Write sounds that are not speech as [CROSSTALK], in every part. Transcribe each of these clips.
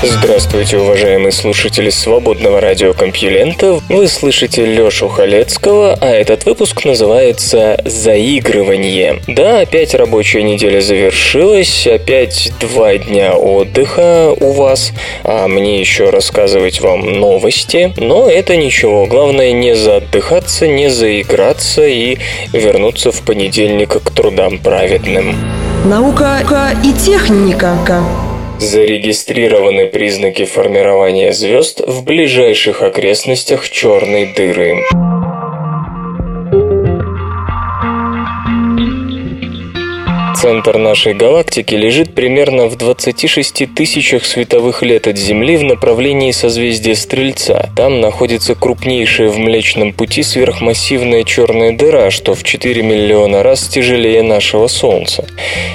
Здравствуйте, уважаемые слушатели свободного радиокомпьюлента. Вы слышите Лёшу Халецкого, а этот выпуск называется «Заигрывание». Да, опять рабочая неделя завершилась, опять два дня отдыха у вас, а мне еще рассказывать вам новости. Но это ничего, главное не заотдыхаться, не заиграться и вернуться в понедельник к трудам праведным. Наука и техника. Зарегистрированы признаки формирования звезд в ближайших окрестностях черной дыры. Центр нашей галактики лежит примерно в 26 тысячах световых лет от Земли в направлении созвездия Стрельца. Там находится крупнейшая в Млечном Пути сверхмассивная черная дыра, что в 4 миллиона раз тяжелее нашего Солнца.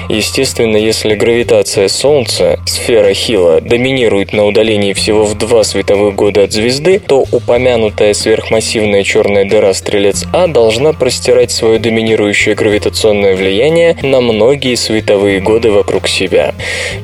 Естественно, если гравитация Солнца, сфера Хилла, доминирует на удалении всего в 2 световых года от звезды, то упомянутая сверхмассивная черная дыра Стрелец А должна простирать свое доминирующее гравитационное влияние на многие многие световые годы вокруг себя.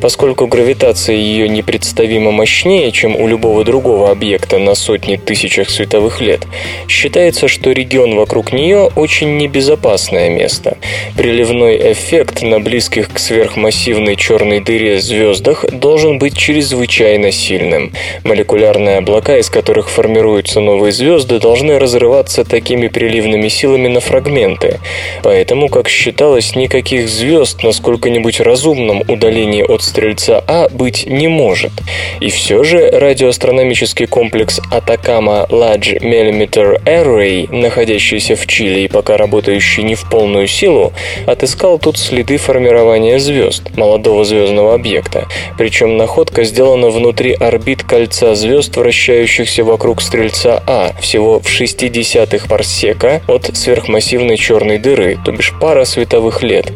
Поскольку гравитация ее непредставимо мощнее, чем у любого другого объекта на сотни тысячах световых лет, считается, что регион вокруг нее очень небезопасное место. Приливной эффект на близких к сверхмассивной черной дыре звездах должен быть чрезвычайно сильным. Молекулярные облака, из которых формируются новые звезды, должны разрываться такими приливными силами на фрагменты. Поэтому, как считалось, никаких звезд звезд на сколько-нибудь разумном удалении от Стрельца А быть не может. И все же радиоастрономический комплекс Атакама Large Millimeter Array, находящийся в Чили и пока работающий не в полную силу, отыскал тут следы формирования звезд, молодого звездного объекта. Причем находка сделана внутри орбит кольца звезд, вращающихся вокруг Стрельца А, всего в 60-х парсека от сверхмассивной черной дыры, то бишь пара световых лет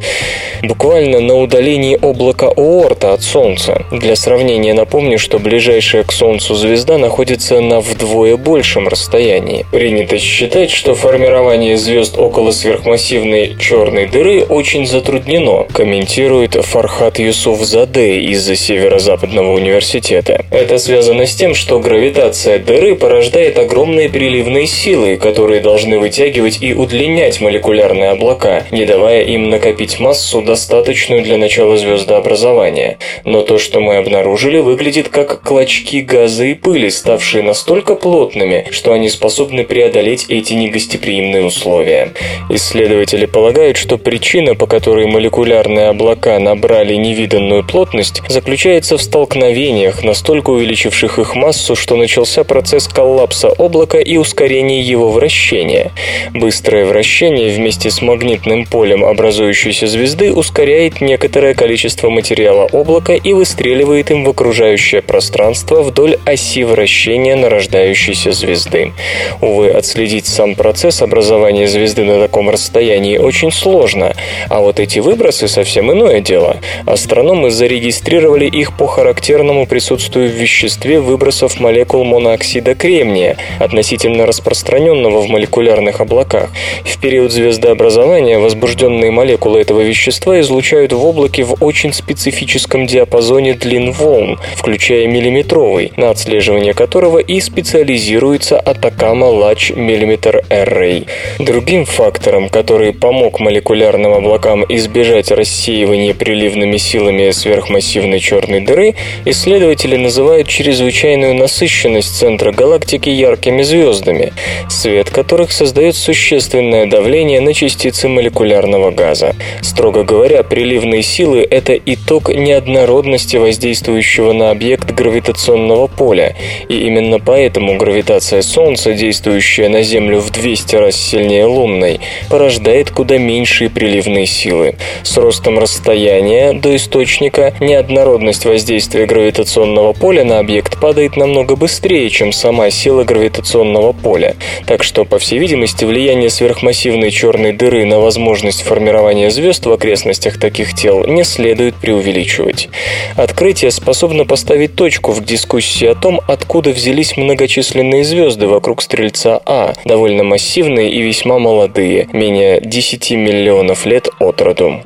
буквально на удалении облака Оорта от Солнца. Для сравнения напомню, что ближайшая к Солнцу звезда находится на вдвое большем расстоянии. Принято считать, что формирование звезд около сверхмассивной черной дыры очень затруднено, комментирует Фархат Юсуф Заде из Северо-Западного университета. Это связано с тем, что гравитация дыры порождает огромные приливные силы, которые должны вытягивать и удлинять молекулярные облака, не давая им накопить массу достаточную для начала звездообразования, но то, что мы обнаружили, выглядит как клочки газа и пыли, ставшие настолько плотными, что они способны преодолеть эти негостеприимные условия. Исследователи полагают, что причина, по которой молекулярные облака набрали невиданную плотность, заключается в столкновениях, настолько увеличивших их массу, что начался процесс коллапса облака и ускорения его вращения. Быстрое вращение вместе с магнитным полем образующейся звезды ускоряет некоторое количество материала облака и выстреливает им в окружающее пространство вдоль оси вращения нарождающейся звезды. Увы, отследить сам процесс образования звезды на таком расстоянии очень сложно, а вот эти выбросы совсем иное дело. Астрономы зарегистрировали их по характерному присутствию в веществе выбросов молекул монооксида кремния, относительно распространенного в молекулярных облаках. В период звездообразования возбужденные молекулы этого вещества вещества излучают в облаке в очень специфическом диапазоне длин волн, включая миллиметровый, на отслеживание которого и специализируется Atacama Large Millimeter Array. Другим фактором, который помог молекулярным облакам избежать рассеивания приливными силами сверхмассивной черной дыры, исследователи называют чрезвычайную насыщенность центра галактики яркими звездами, свет которых создает существенное давление на частицы молекулярного газа. Строго Говоря, приливные силы – это итог неоднородности воздействующего на объект гравитационного поля, и именно поэтому гравитация Солнца, действующая на Землю в 200 раз сильнее лунной, порождает куда меньшие приливные силы. С ростом расстояния до источника неоднородность воздействия гравитационного поля на объект падает намного быстрее, чем сама сила гравитационного поля. Так что, по всей видимости, влияние сверхмассивной черной дыры на возможность формирования звезд в окрестностях таких тел не следует преувеличивать. Открытие способно поставить точку в дискуссии о том, откуда взялись многочисленные звезды вокруг Стрельца А, довольно массивные и весьма молодые, менее 10 миллионов лет от роду.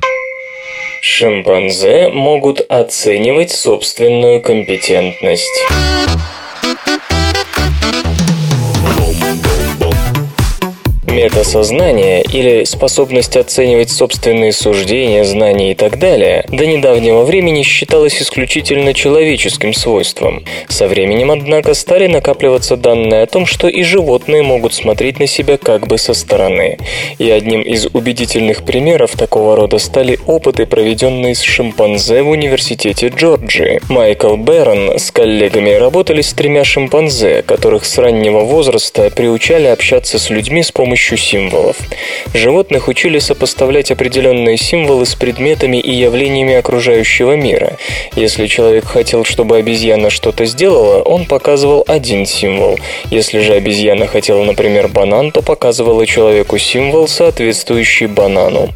Шимпанзе могут оценивать собственную компетентность. Метасознание или способность оценивать собственные суждения, знания и так далее до недавнего времени считалось исключительно человеческим свойством. Со временем, однако, стали накапливаться данные о том, что и животные могут смотреть на себя как бы со стороны. И одним из убедительных примеров такого рода стали опыты, проведенные с шимпанзе в университете Джорджии. Майкл Берн с коллегами работали с тремя шимпанзе, которых с раннего возраста приучали общаться с людьми с помощью помощью символов. Животных учили сопоставлять определенные символы с предметами и явлениями окружающего мира. Если человек хотел, чтобы обезьяна что-то сделала, он показывал один символ. Если же обезьяна хотела, например, банан, то показывала человеку символ, соответствующий банану.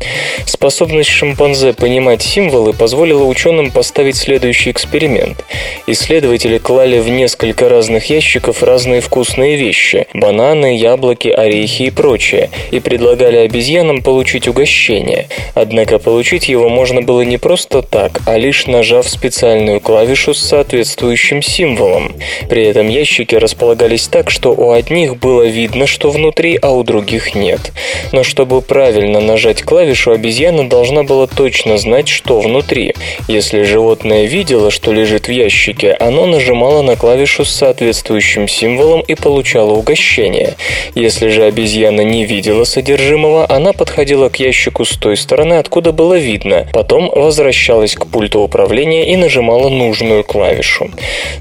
Способность шимпанзе понимать символы позволила ученым поставить следующий эксперимент. Исследователи клали в несколько разных ящиков разные вкусные вещи – бананы, яблоки, орехи и прочее прочее, и предлагали обезьянам получить угощение. Однако получить его можно было не просто так, а лишь нажав специальную клавишу с соответствующим символом. При этом ящики располагались так, что у одних было видно, что внутри, а у других нет. Но чтобы правильно нажать клавишу, обезьяна должна была точно знать, что внутри. Если животное видело, что лежит в ящике, оно нажимало на клавишу с соответствующим символом и получало угощение. Если же обезьяна не видела содержимого, она подходила к ящику с той стороны, откуда было видно, потом возвращалась к пульту управления и нажимала нужную клавишу.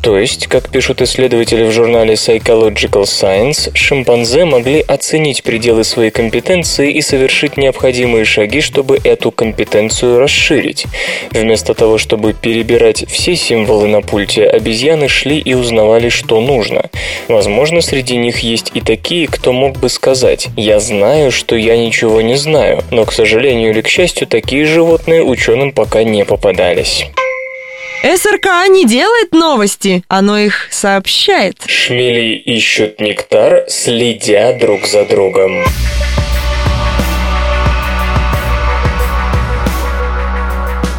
То есть, как пишут исследователи в журнале Psychological Science, шимпанзе могли оценить пределы своей компетенции и совершить необходимые шаги, чтобы эту компетенцию расширить. Вместо того, чтобы перебирать все символы на пульте, обезьяны шли и узнавали, что нужно. Возможно, среди них есть и такие, кто мог бы сказать я знаю, что я ничего не знаю, но, к сожалению или к счастью, такие животные ученым пока не попадались. СРК не делает новости, оно их сообщает. Шмели ищут нектар, следя друг за другом.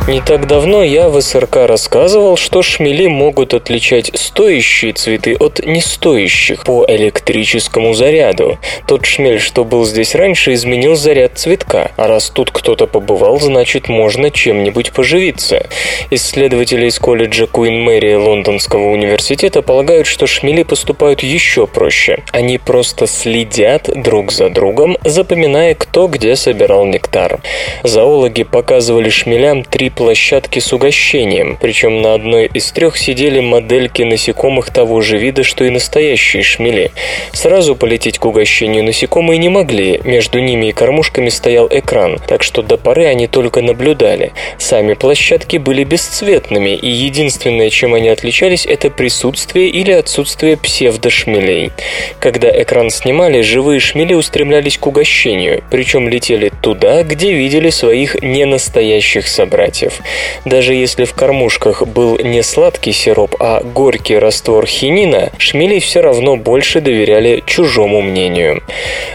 Не так давно я в СРК рассказывал, что шмели могут отличать стоящие цветы от нестоящих по электрическому заряду. Тот шмель, что был здесь раньше, изменил заряд цветка, а раз тут кто-то побывал, значит можно чем-нибудь поживиться. Исследователи из колледжа Куин Мэри Лондонского университета полагают, что шмели поступают еще проще. Они просто следят друг за другом, запоминая, кто где собирал нектар. Зоологи показывали шмелям три площадки с угощением, причем на одной из трех сидели модельки насекомых того же вида, что и настоящие шмели. Сразу полететь к угощению насекомые не могли, между ними и кормушками стоял экран, так что до поры они только наблюдали. Сами площадки были бесцветными, и единственное, чем они отличались, это присутствие или отсутствие псевдошмелей. Когда экран снимали, живые шмели устремлялись к угощению, причем летели туда, где видели своих ненастоящих собратьев листьев. Даже если в кормушках был не сладкий сироп, а горький раствор хинина, шмели все равно больше доверяли чужому мнению.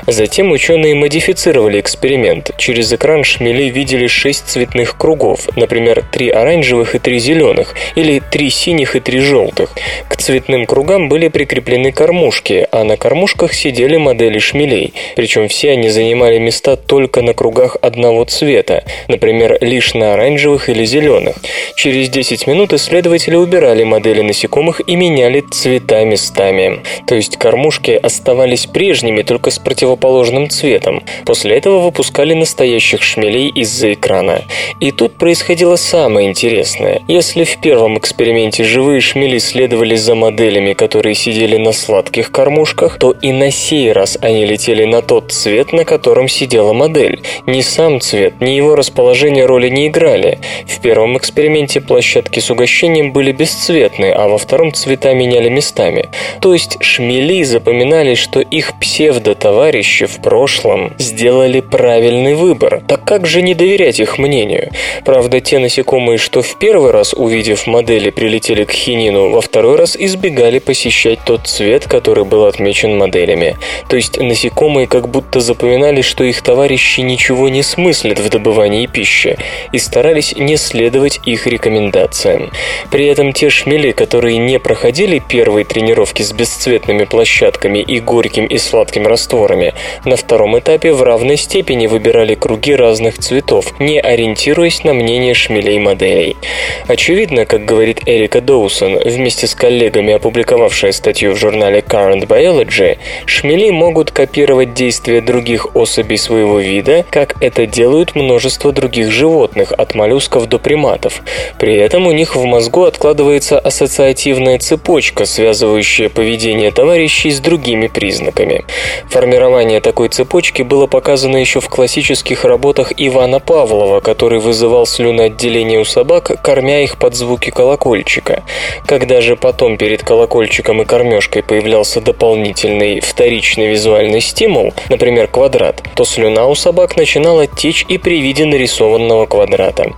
Затем ученые модифицировали эксперимент. Через экран шмели видели шесть цветных кругов, например, три оранжевых и три зеленых, или три синих и три желтых. К цветным кругам были прикреплены кормушки, а на кормушках сидели модели шмелей. Причем все они занимали места только на кругах одного цвета, например, лишь на оранжевых фиолетовых или зеленых. Через 10 минут исследователи убирали модели насекомых и меняли цвета местами. То есть кормушки оставались прежними, только с противоположным цветом. После этого выпускали настоящих шмелей из-за экрана. И тут происходило самое интересное. Если в первом эксперименте живые шмели следовали за моделями, которые сидели на сладких кормушках, то и на сей раз они летели на тот цвет, на котором сидела модель. Ни сам цвет, ни его расположение роли не играли. В первом эксперименте площадки с угощением были бесцветны, а во втором цвета меняли местами. То есть шмели запоминали, что их псевдо-товарищи в прошлом сделали правильный выбор. Так как же не доверять их мнению? Правда, те насекомые, что в первый раз, увидев модели, прилетели к хинину, во второй раз избегали посещать тот цвет, который был отмечен моделями. То есть насекомые как будто запоминали, что их товарищи ничего не смыслят в добывании пищи и старались не следовать их рекомендациям. При этом те шмели, которые не проходили первые тренировки с бесцветными площадками и горьким и сладким растворами, на втором этапе в равной степени выбирали круги разных цветов, не ориентируясь на мнение шмелей-моделей. Очевидно, как говорит Эрика Доусон, вместе с коллегами опубликовавшая статью в журнале Current Biology, шмели могут копировать действия других особей своего вида, как это делают множество других животных, от моллюсков до приматов. При этом у них в мозгу откладывается ассоциативная цепочка, связывающая поведение товарищей с другими признаками. Формирование такой цепочки было показано еще в классических работах Ивана Павлова, который вызывал слюноотделение у собак, кормя их под звуки колокольчика. Когда же потом перед колокольчиком и кормежкой появлялся дополнительный вторичный визуальный стимул, например, квадрат, то слюна у собак начинала течь и при виде нарисованного квадрата.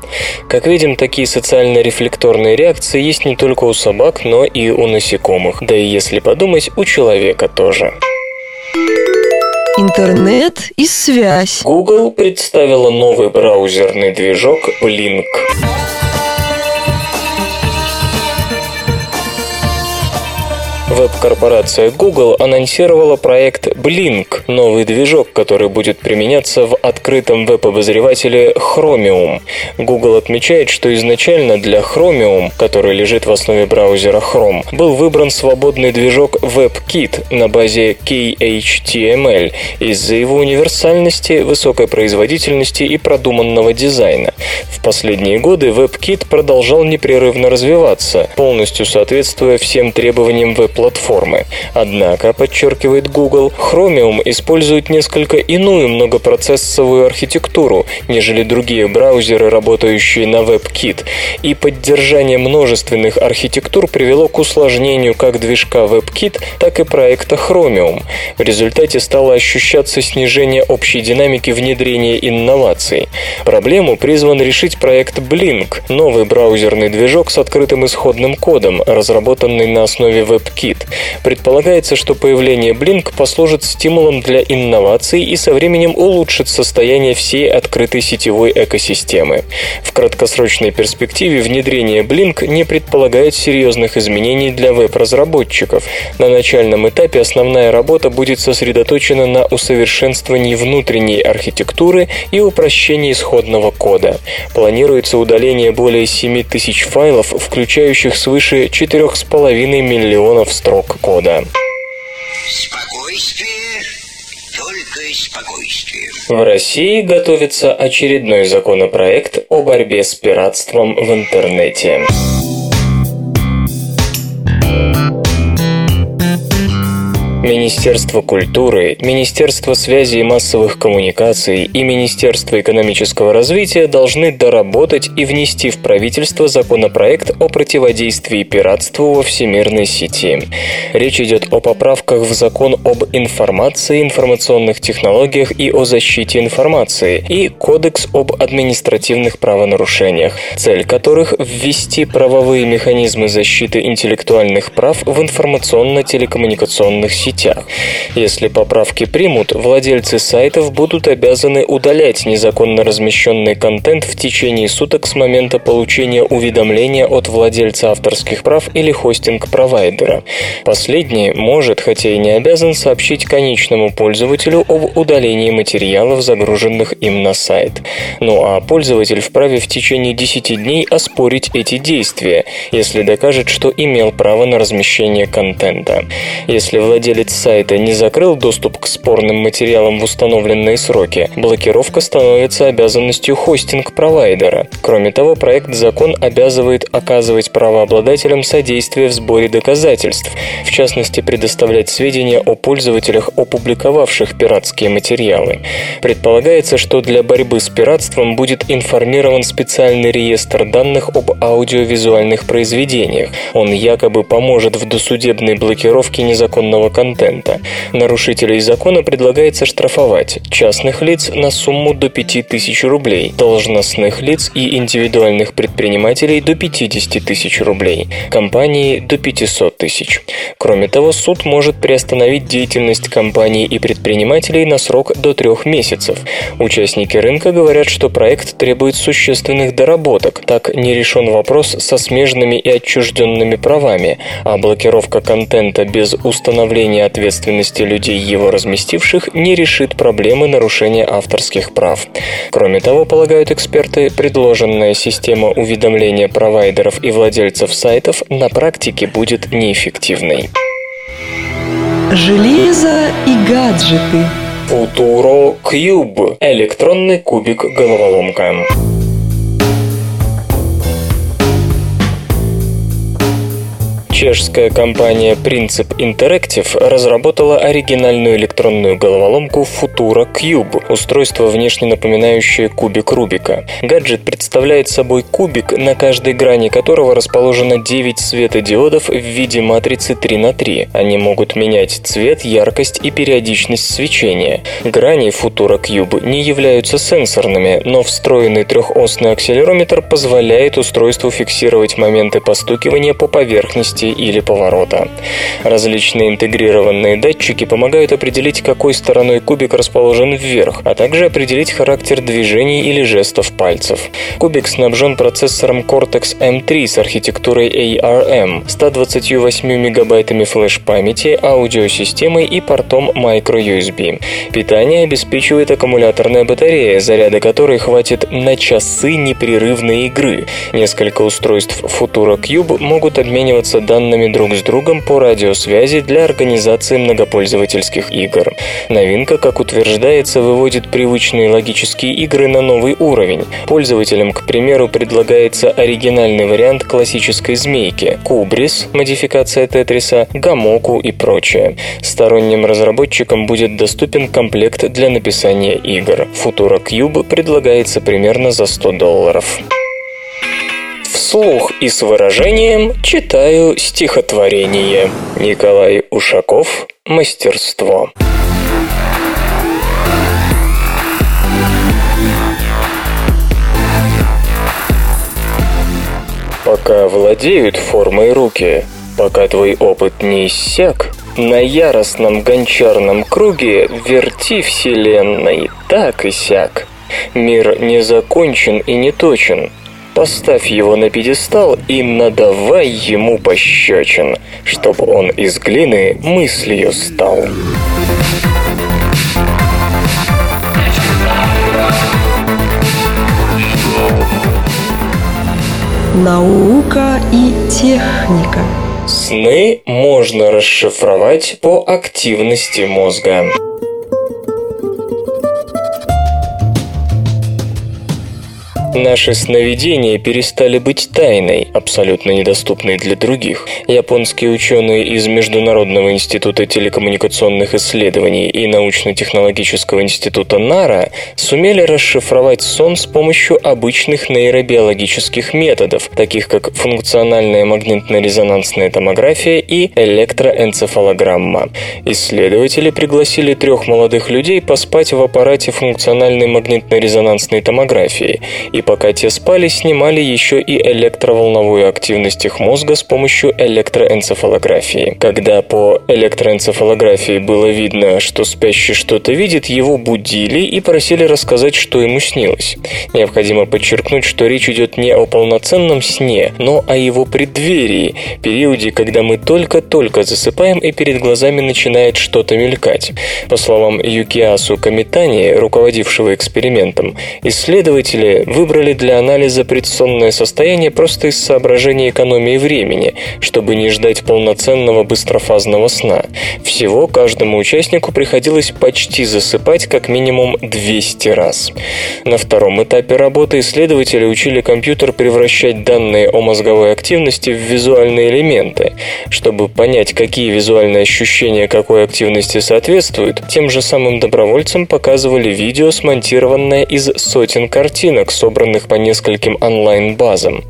Как видим, такие социально-рефлекторные реакции есть не только у собак, но и у насекомых, да и если подумать, у человека тоже. Интернет и связь. Google представила новый браузерный движок Blink. Веб-корпорация Google анонсировала проект Blink, новый движок, который будет применяться в открытом веб-обозревателе Chromium. Google отмечает, что изначально для Chromium, который лежит в основе браузера Chrome, был выбран свободный движок WebKit на базе KHTML из-за его универсальности, высокой производительности и продуманного дизайна. В последние годы WebKit продолжал непрерывно развиваться, полностью соответствуя всем требованиям веб платформы. Однако, подчеркивает Google, Chromium использует несколько иную многопроцессовую архитектуру, нежели другие браузеры, работающие на WebKit, и поддержание множественных архитектур привело к усложнению как движка WebKit, так и проекта Chromium. В результате стало ощущаться снижение общей динамики внедрения инноваций. Проблему призван решить проект Blink, новый браузерный движок с открытым исходным кодом, разработанный на основе WebKit Git. Предполагается, что появление Blink послужит стимулом для инноваций и со временем улучшит состояние всей открытой сетевой экосистемы. В краткосрочной перспективе внедрение Blink не предполагает серьезных изменений для веб-разработчиков. На начальном этапе основная работа будет сосредоточена на усовершенствовании внутренней архитектуры и упрощении исходного кода. Планируется удаление более 7 тысяч файлов, включающих свыше 4,5 миллионов строк кода. Спокойствие, только спокойствие. В России готовится очередной законопроект о борьбе с пиратством в интернете. Министерство культуры, Министерство связи и массовых коммуникаций и Министерство экономического развития должны доработать и внести в правительство законопроект о противодействии пиратству во всемирной сети. Речь идет о поправках в закон об информации, информационных технологиях и о защите информации и Кодекс об административных правонарушениях, цель которых – ввести правовые механизмы защиты интеллектуальных прав в информационно-телекоммуникационных системах сетях. Если поправки примут, владельцы сайтов будут обязаны удалять незаконно размещенный контент в течение суток с момента получения уведомления от владельца авторских прав или хостинг-провайдера. Последний может, хотя и не обязан, сообщить конечному пользователю об удалении материалов, загруженных им на сайт. Ну а пользователь вправе в течение 10 дней оспорить эти действия, если докажет, что имел право на размещение контента. Если владелец сайта не закрыл доступ к спорным материалам в установленные сроки, блокировка становится обязанностью хостинг-провайдера. Кроме того, проект закон обязывает оказывать правообладателям содействие в сборе доказательств, в частности, предоставлять сведения о пользователях, опубликовавших пиратские материалы. Предполагается, что для борьбы с пиратством будет информирован специальный реестр данных об аудиовизуальных произведениях. Он якобы поможет в досудебной блокировке незаконного контента. Нарушителей закона предлагается штрафовать частных лиц на сумму до 5000 рублей, должностных лиц и индивидуальных предпринимателей до 50 тысяч рублей, компании до 500 тысяч. Кроме того, суд может приостановить деятельность компаний и предпринимателей на срок до трех месяцев. Участники рынка говорят, что проект требует существенных доработок. Так не решен вопрос со смежными и отчужденными правами, а блокировка контента без установления ответственности людей, его разместивших, не решит проблемы нарушения авторских прав. Кроме того, полагают эксперты, предложенная система уведомления провайдеров и владельцев сайтов на практике будет неэффективной. Железо и гаджеты. Futuro Cube – электронный кубик-головоломка. Чешская компания Princip Interactive разработала оригинальную электронную головоломку Futura Cube, устройство, внешне напоминающее кубик Рубика. Гаджет представляет собой кубик, на каждой грани которого расположено 9 светодиодов в виде матрицы 3 на 3. Они могут менять цвет, яркость и периодичность свечения. Грани Futura Cube не являются сенсорными, но встроенный трехосный акселерометр позволяет устройству фиксировать моменты постукивания по поверхности или поворота. Различные интегрированные датчики помогают определить, какой стороной кубик расположен вверх, а также определить характер движений или жестов пальцев. Кубик снабжен процессором Cortex M3 с архитектурой ARM, 128 мегабайтами флеш-памяти, аудиосистемой и портом microUSB. Питание обеспечивает аккумуляторная батарея, заряда которой хватит на часы непрерывной игры. Несколько устройств Futura Cube могут обмениваться данными данными друг с другом по радиосвязи для организации многопользовательских игр. Новинка, как утверждается, выводит привычные логические игры на новый уровень. Пользователям, к примеру, предлагается оригинальный вариант классической змейки – Кубрис, модификация Тетриса, Гамоку и прочее. Сторонним разработчикам будет доступен комплект для написания игр. Futura Cube предлагается примерно за 100 долларов вслух и с выражением читаю стихотворение. Николай Ушаков «Мастерство». Пока владеют формой руки, пока твой опыт не иссяк, на яростном гончарном круге верти вселенной так и сяк. Мир не закончен и не точен, Поставь его на пьедестал и надавай ему пощечин, чтобы он из глины мыслью стал. Наука и техника. Сны можно расшифровать по активности мозга. Наши сновидения перестали быть тайной, абсолютно недоступной для других. Японские ученые из Международного института телекоммуникационных исследований и научно-технологического института НАРА сумели расшифровать сон с помощью обычных нейробиологических методов, таких как функциональная магнитно-резонансная томография и электроэнцефалограмма. Исследователи пригласили трех молодых людей поспать в аппарате функциональной магнитно-резонансной томографии и и пока те спали, снимали еще и электроволновую активность их мозга с помощью электроэнцефалографии. Когда по электроэнцефалографии было видно, что спящий что-то видит, его будили и просили рассказать, что ему снилось. Необходимо подчеркнуть, что речь идет не о полноценном сне, но о его преддверии, периоде, когда мы только-только засыпаем и перед глазами начинает что-то мелькать. По словам Юкиасу Камитани, руководившего экспериментом, исследователи выбрали для анализа предсонное состояние просто из соображения экономии времени, чтобы не ждать полноценного быстрофазного сна. Всего каждому участнику приходилось почти засыпать как минимум 200 раз. На втором этапе работы исследователи учили компьютер превращать данные о мозговой активности в визуальные элементы. Чтобы понять, какие визуальные ощущения какой активности соответствуют, тем же самым добровольцам показывали видео, смонтированное из сотен картинок, собранных по нескольким онлайн-базам.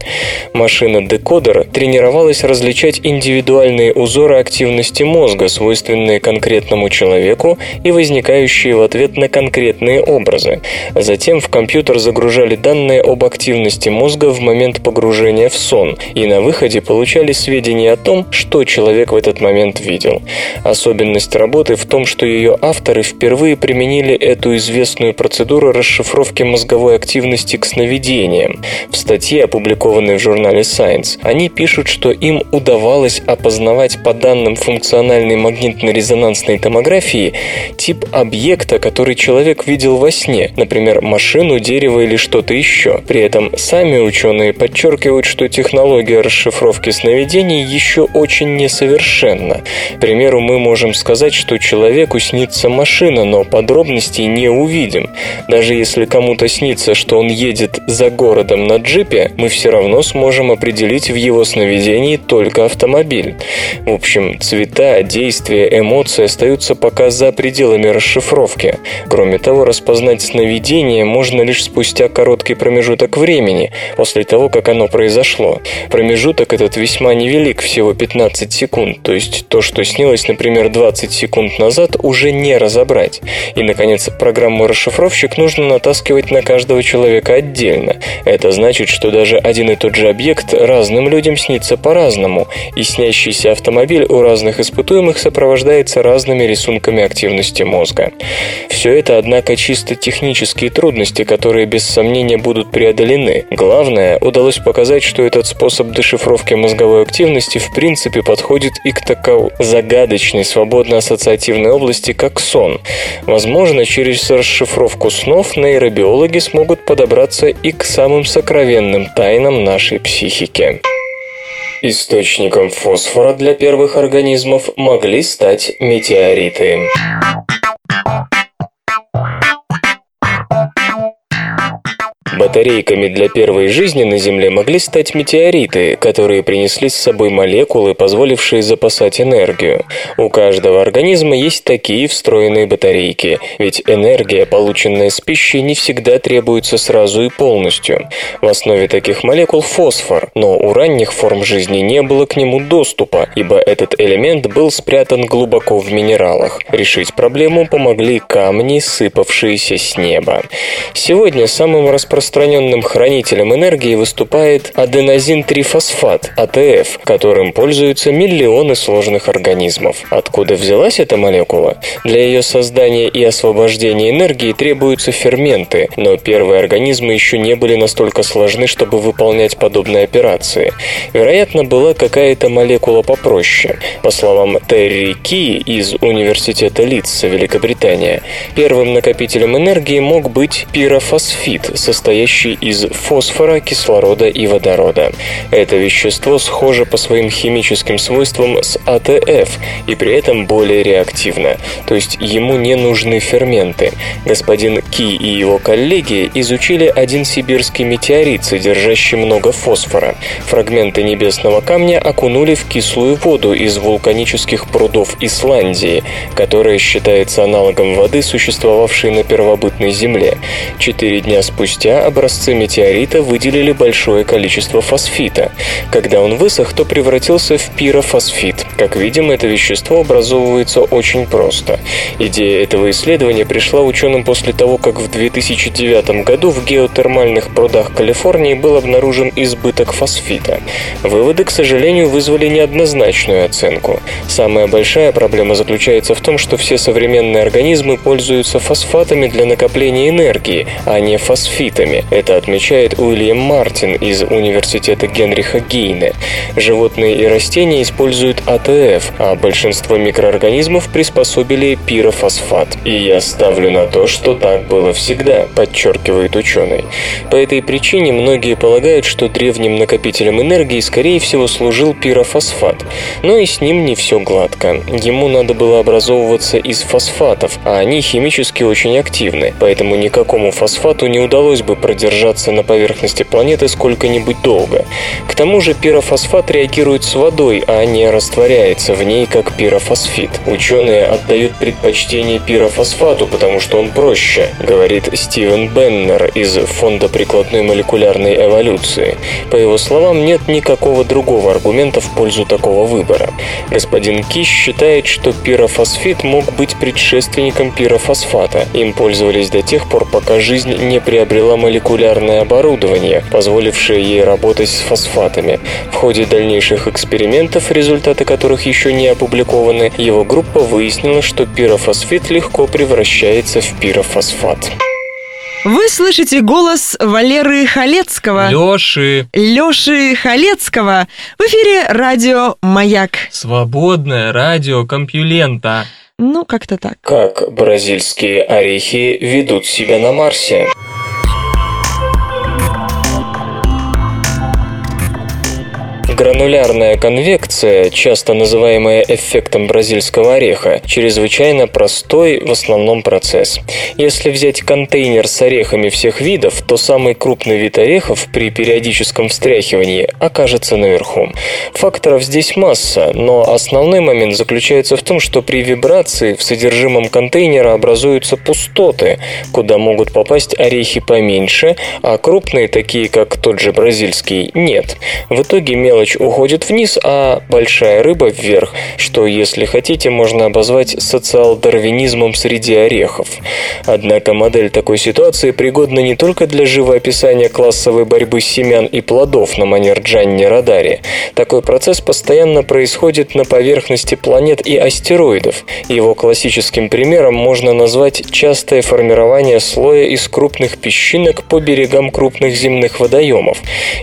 Машина-декодер тренировалась различать индивидуальные узоры активности мозга, свойственные конкретному человеку и возникающие в ответ на конкретные образы. Затем в компьютер загружали данные об активности мозга в момент погружения в сон, и на выходе получали сведения о том, что человек в этот момент видел. Особенность работы в том, что ее авторы впервые применили эту известную процедуру расшифровки мозговой активности к сновидениям. В статье, опубликованной в журнале Science, они пишут, что им удавалось опознавать по данным функциональной магнитно-резонансной томографии тип объекта, который человек видел во сне, например, машину, дерево или что-то еще. При этом сами ученые подчеркивают, что технология расшифровки сновидений еще очень несовершенна. К примеру, мы можем сказать, что человеку снится машина, но подробностей не увидим. Даже если кому-то снится, что он едет за городом на джипе, мы все равно сможем определить в его сновидении только автомобиль. В общем, цвета, действия, эмоции остаются пока за пределами расшифровки. Кроме того, распознать сновидение можно лишь спустя короткий промежуток времени, после того, как оно произошло. Промежуток этот весьма невелик, всего 15 секунд, то есть то, что снилось, например, 20 секунд назад, уже не разобрать. И, наконец, программу-расшифровщик нужно натаскивать на каждого человека отдельно. Это значит, что даже один и тот же объект разным людям снится по-разному, и снящийся автомобиль у разных испытуемых сопровождается разными рисунками активности мозга. Все это, однако, чисто технические трудности, которые без сомнения будут преодолены. Главное, удалось показать, что этот способ дешифровки мозговой активности в принципе подходит и к такой загадочной свободно-ассоциативной области, как сон. Возможно, через расшифровку снов нейробиологи смогут подобраться и к самым сокровенным тайнам нашей психики. Источником фосфора для первых организмов могли стать метеориты. Батарейками для первой жизни на Земле могли стать метеориты, которые принесли с собой молекулы, позволившие запасать энергию. У каждого организма есть такие встроенные батарейки, ведь энергия, полученная с пищей, не всегда требуется сразу и полностью. В основе таких молекул фосфор, но у ранних форм жизни не было к нему доступа, ибо этот элемент был спрятан глубоко в минералах. Решить проблему помогли камни, сыпавшиеся с неба. Сегодня самым распространенным распространенным хранителем энергии выступает аденозин-трифосфат, АТФ, которым пользуются миллионы сложных организмов. Откуда взялась эта молекула? Для ее создания и освобождения энергии требуются ферменты, но первые организмы еще не были настолько сложны, чтобы выполнять подобные операции. Вероятно, была какая-то молекула попроще. По словам Терри Ки из Университета Лидса, Великобритания, первым накопителем энергии мог быть пирофосфит, состоящий состоящий из фосфора, кислорода и водорода. Это вещество схоже по своим химическим свойствам с АТФ и при этом более реактивно, то есть ему не нужны ферменты. Господин Ки и его коллеги изучили один сибирский метеорит, содержащий много фосфора. Фрагменты небесного камня окунули в кислую воду из вулканических прудов Исландии, которая считается аналогом воды, существовавшей на первобытной Земле. Четыре дня спустя образцы метеорита выделили большое количество фосфита. Когда он высох, то превратился в пирофосфит. Как видим, это вещество образовывается очень просто. Идея этого исследования пришла ученым после того, как в 2009 году в геотермальных прудах Калифорнии был обнаружен избыток фосфита. Выводы, к сожалению, вызвали неоднозначную оценку. Самая большая проблема заключается в том, что все современные организмы пользуются фосфатами для накопления энергии, а не фосфитами. Это отмечает Уильям Мартин из Университета Генриха Гейне. Животные и растения используют АТФ, а большинство микроорганизмов приспособили пирофосфат. И я ставлю на то, что так было всегда, подчеркивает ученый. По этой причине многие полагают, что древним накопителем энергии скорее всего служил пирофосфат. Но и с ним не все гладко. Ему надо было образовываться из фосфатов, а они химически очень активны, поэтому никакому фосфату не удалось бы продержаться на поверхности планеты сколько-нибудь долго. К тому же пирофосфат реагирует с водой, а не растворяется в ней как пирофосфит. Ученые отдают предпочтение пирофосфату, потому что он проще, говорит Стивен Беннер из Фонда прикладной молекулярной эволюции. По его словам, нет никакого другого аргумента в пользу такого выбора. Господин Киш считает, что пирофосфит мог быть предшественником пирофосфата. Им пользовались до тех пор, пока жизнь не приобрела молекулярное оборудование, позволившее ей работать с фосфатами. В ходе дальнейших экспериментов, результаты которых еще не опубликованы, его группа выяснила, что пирофосфит легко превращается в пирофосфат. Вы слышите голос Валеры Халецкого. Лёши. Лёши Халецкого. В эфире радио «Маяк». Свободное радио Компьюлента. Ну, как-то так. Как бразильские орехи ведут себя на Марсе? Гранулярная конвекция, часто называемая эффектом бразильского ореха, чрезвычайно простой в основном процесс. Если взять контейнер с орехами всех видов, то самый крупный вид орехов при периодическом встряхивании окажется наверху. Факторов здесь масса, но основной момент заключается в том, что при вибрации в содержимом контейнера образуются пустоты, куда могут попасть орехи поменьше, а крупные, такие как тот же бразильский, нет. В итоге мелочь мелочь уходит вниз, а большая рыба вверх, что, если хотите, можно обозвать социал-дарвинизмом среди орехов. Однако модель такой ситуации пригодна не только для живоописания классовой борьбы семян и плодов на манер Джанни Радари. Такой процесс постоянно происходит на поверхности планет и астероидов. Его классическим примером можно назвать частое формирование слоя из крупных песчинок по берегам крупных земных водоемов.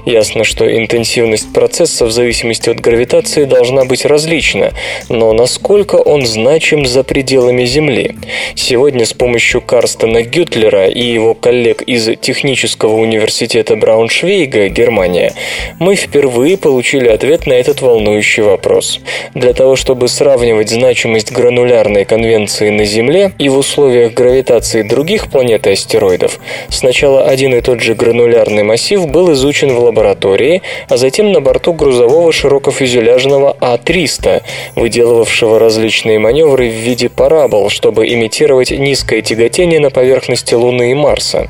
Ясно, что интенсивность процесса процесса в зависимости от гравитации должна быть различна, но насколько он значим за пределами Земли? Сегодня с помощью Карстена Гютлера и его коллег из Технического университета Брауншвейга, Германия, мы впервые получили ответ на этот волнующий вопрос. Для того, чтобы сравнивать значимость гранулярной конвенции на Земле и в условиях гравитации других планет и астероидов, сначала один и тот же гранулярный массив был изучен в лаборатории, а затем на борту грузового широкофюзеляжного А-300, выделывавшего различные маневры в виде парабол, чтобы имитировать низкое тяготение на поверхности Луны и Марса.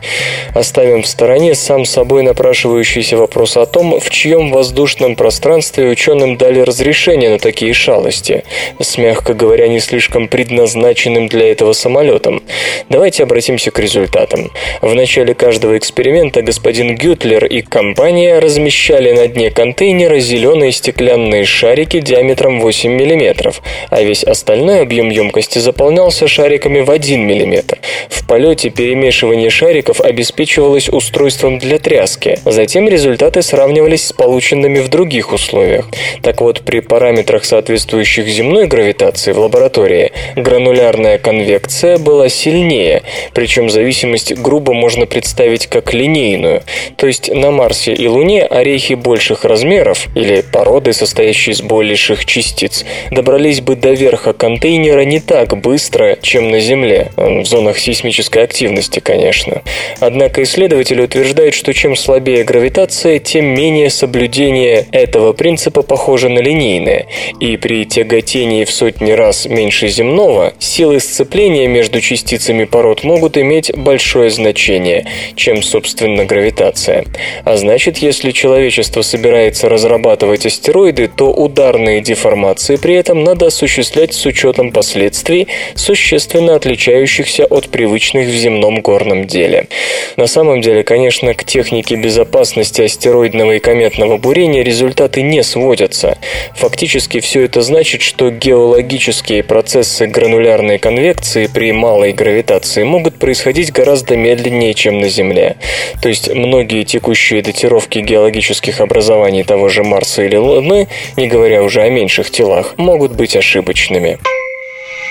Оставим в стороне сам собой напрашивающийся вопрос о том, в чьем воздушном пространстве ученым дали разрешение на такие шалости, с, мягко говоря, не слишком предназначенным для этого самолетом. Давайте обратимся к результатам. В начале каждого эксперимента господин Гютлер и компания размещали на дне контейнера зеленые стеклянные шарики диаметром 8 мм, а весь остальной объем емкости заполнялся шариками в 1 мм. В полете перемешивание шариков обеспечивалось устройством для тряски. Затем результаты сравнивались с полученными в других условиях. Так вот, при параметрах, соответствующих земной гравитации в лаборатории, гранулярная конвекция была сильнее, причем зависимость грубо можно представить как линейную. То есть на Марсе и Луне орехи больших размеров или породы, состоящие из больших частиц, добрались бы до верха контейнера не так быстро, чем на Земле, в зонах сейсмической активности, конечно. Однако исследователи утверждают, что чем слабее гравитация, тем менее соблюдение этого принципа похоже на линейное, и при тяготении в сотни раз меньше земного силы сцепления между частицами пород могут иметь большое значение, чем, собственно, гравитация. А значит, если человечество собирается разрабатывать астероиды, то ударные деформации при этом надо осуществлять с учетом последствий, существенно отличающихся от привычных в земном горном деле. На самом деле, конечно, к технике безопасности астероидного и кометного бурения результаты не сводятся. Фактически все это значит, что геологические процессы гранулярной конвекции при малой гравитации могут происходить гораздо медленнее, чем на Земле. То есть многие текущие датировки геологических образований того же Марса или Луны, не говоря уже о меньших телах, могут быть ошибочными.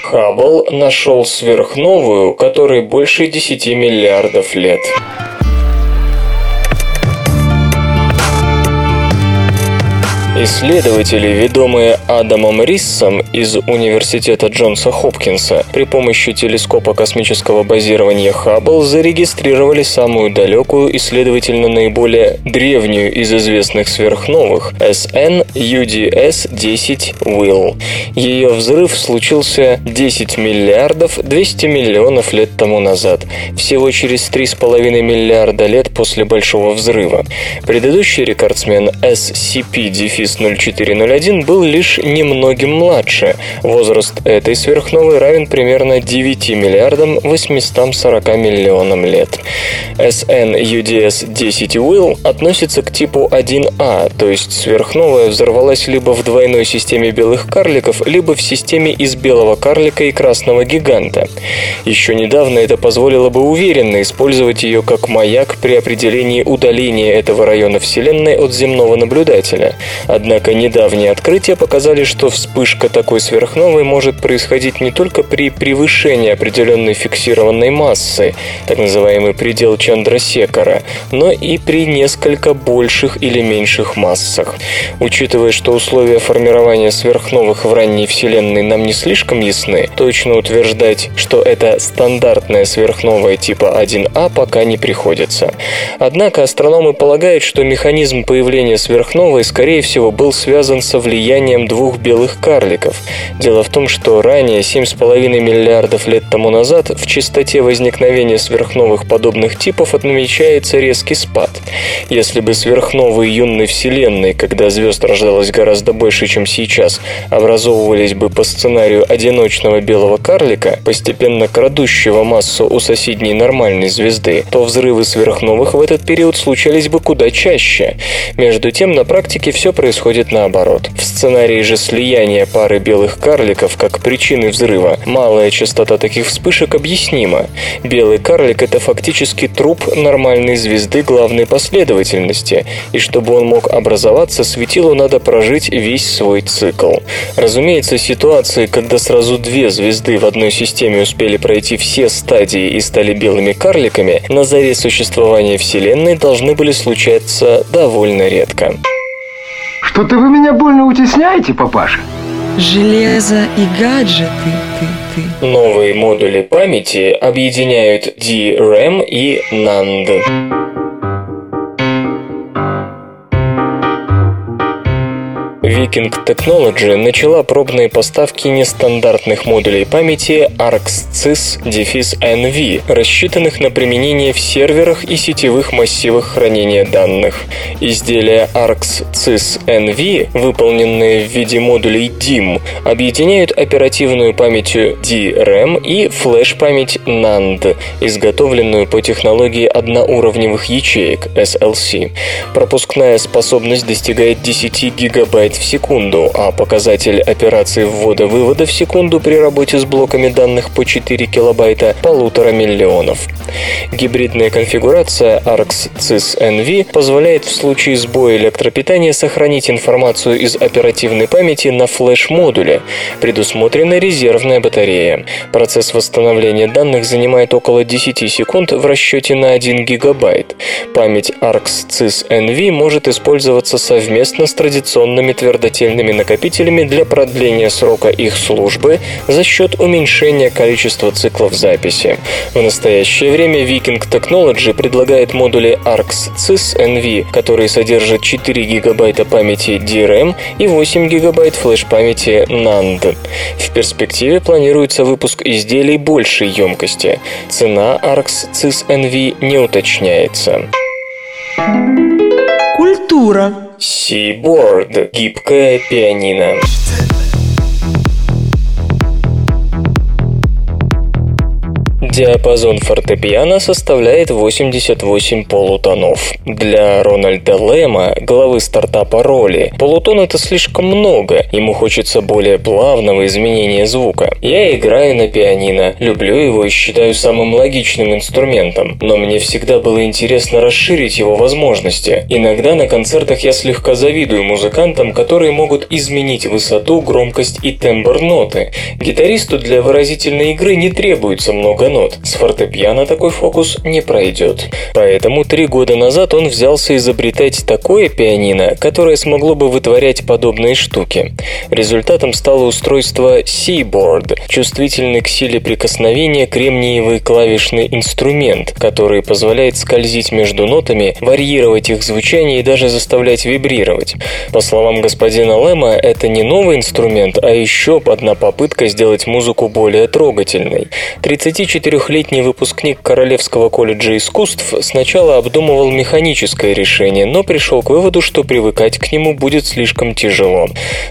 Хаббл нашел сверхновую, которой больше 10 миллиардов лет. Исследователи, ведомые Адамом Риссом из Университета Джонса Хопкинса, при помощи телескопа космического базирования Хаббл зарегистрировали самую далекую и, следовательно, наиболее древнюю из известных сверхновых – SN UDS-10 Will. Ее взрыв случился 10 миллиардов 200 миллионов лет тому назад, всего через 3,5 миллиарда лет после Большого взрыва. Предыдущий рекордсмен SCP-10 Борис 0401 был лишь немногим младше. Возраст этой сверхновой равен примерно 9 миллиардам 840 миллионам лет. SN UDS 10 Will относится к типу 1А, то есть сверхновая взорвалась либо в двойной системе белых карликов, либо в системе из белого карлика и красного гиганта. Еще недавно это позволило бы уверенно использовать ее как маяк при определении удаления этого района Вселенной от земного наблюдателя. Однако недавние открытия показали, что вспышка такой сверхновой может происходить не только при превышении определенной фиксированной массы, так называемый предел Чандрасекара, но и при несколько больших или меньших массах. Учитывая, что условия формирования сверхновых в ранней Вселенной нам не слишком ясны, точно утверждать, что это стандартная сверхновая типа 1А пока не приходится. Однако астрономы полагают, что механизм появления сверхновой, скорее всего, всего, был связан со влиянием двух белых карликов. Дело в том, что ранее, 7,5 миллиардов лет тому назад, в частоте возникновения сверхновых подобных типов отмечается резкий спад. Если бы сверхновые юной Вселенной, когда звезд рождалось гораздо больше, чем сейчас, образовывались бы по сценарию одиночного белого карлика, постепенно крадущего массу у соседней нормальной звезды, то взрывы сверхновых в этот период случались бы куда чаще. Между тем, на практике все происходит происходит наоборот. В сценарии же слияния пары белых карликов как причины взрыва малая частота таких вспышек объяснима. Белый карлик – это фактически труп нормальной звезды главной последовательности, и чтобы он мог образоваться, светилу надо прожить весь свой цикл. Разумеется, ситуации, когда сразу две звезды в одной системе успели пройти все стадии и стали белыми карликами, на заре существования Вселенной должны были случаться довольно редко. Что-то вы меня больно утесняете, папаша. Железо и гаджеты, ты, ты. Новые модули памяти объединяют DRAM и NAND. Viking Technology начала пробные поставки нестандартных модулей памяти ArcSys-NV, рассчитанных на применение в серверах и сетевых массивах хранения данных. Изделия ArcSys-NV, выполненные в виде модулей DIMM, объединяют оперативную память DRAM и флеш-память NAND, изготовленную по технологии одноуровневых ячеек SLC. Пропускная способность достигает 10 гигабайт в секунду секунду, а показатель операций ввода-вывода в секунду при работе с блоками данных по 4 килобайта – полутора миллионов. Гибридная конфигурация ARX CIS NV позволяет в случае сбоя электропитания сохранить информацию из оперативной памяти на флеш-модуле. Предусмотрена резервная батарея. Процесс восстановления данных занимает около 10 секунд в расчете на 1 гигабайт. Память ARX CIS NV может использоваться совместно с традиционными твердотельными накопителями для продления срока их службы за счет уменьшения количества циклов записи. В настоящее время Viking Technology предлагает модули ARX CIS NV, которые содержат 4 гигабайта памяти DRAM и 8 гигабайт флеш-памяти NAND. В перспективе планируется выпуск изделий большей емкости. Цена ARX CIS NV не уточняется. Культура. Seaboard – гибкое пианино. Диапазон фортепиано составляет 88 полутонов. Для Рональда Лэма, главы стартапа Роли, полутон это слишком много, ему хочется более плавного изменения звука. Я играю на пианино, люблю его и считаю самым логичным инструментом, но мне всегда было интересно расширить его возможности. Иногда на концертах я слегка завидую музыкантам, которые могут изменить высоту, громкость и тембр ноты. Гитаристу для выразительной игры не требуется много нот. С фортепиано такой фокус не пройдет. Поэтому три года назад он взялся изобретать такое пианино, которое смогло бы вытворять подобные штуки. Результатом стало устройство Seaboard, чувствительный к силе прикосновения кремниевый клавишный инструмент, который позволяет скользить между нотами, варьировать их звучание и даже заставлять вибрировать. По словам господина Лэма, это не новый инструмент, а еще одна попытка сделать музыку более трогательной. 34 Четырехлетний выпускник Королевского колледжа искусств сначала обдумывал механическое решение, но пришел к выводу, что привыкать к нему будет слишком тяжело,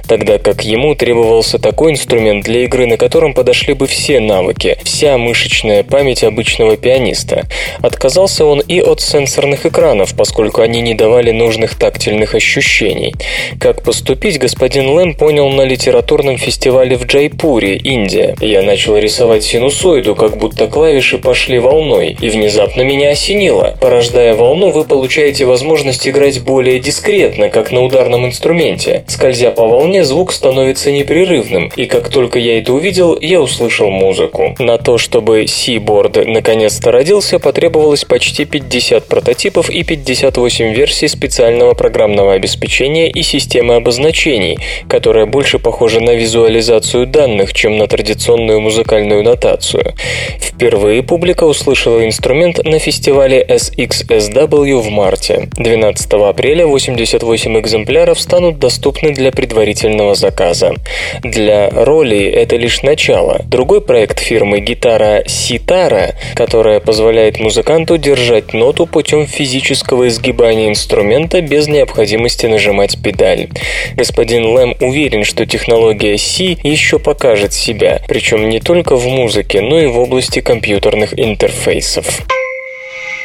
тогда как ему требовался такой инструмент для игры, на котором подошли бы все навыки, вся мышечная память обычного пианиста. Отказался он и от сенсорных экранов, поскольку они не давали нужных тактильных ощущений. Как поступить, господин Лэм понял на литературном фестивале в Джайпуре, Индия. Я начал рисовать синусоиду, как будто клавиши пошли волной, и внезапно меня осенило. Порождая волну, вы получаете возможность играть более дискретно, как на ударном инструменте. Скользя по волне, звук становится непрерывным, и как только я это увидел, я услышал музыку. На то, чтобы Seaboard наконец-то родился, потребовалось почти 50 прототипов и 58 версий специального программного обеспечения и системы обозначений, которая больше похожа на визуализацию данных, чем на традиционную музыкальную нотацию. В Впервые публика услышала инструмент на фестивале SXSW в марте. 12 апреля 88 экземпляров станут доступны для предварительного заказа. Для роли это лишь начало. Другой проект фирмы гитара Ситара, которая позволяет музыканту держать ноту путем физического изгибания инструмента без необходимости нажимать педаль. Господин Лэм уверен, что технология C еще покажет себя, причем не только в музыке, но и в области компьютерных интерфейсов.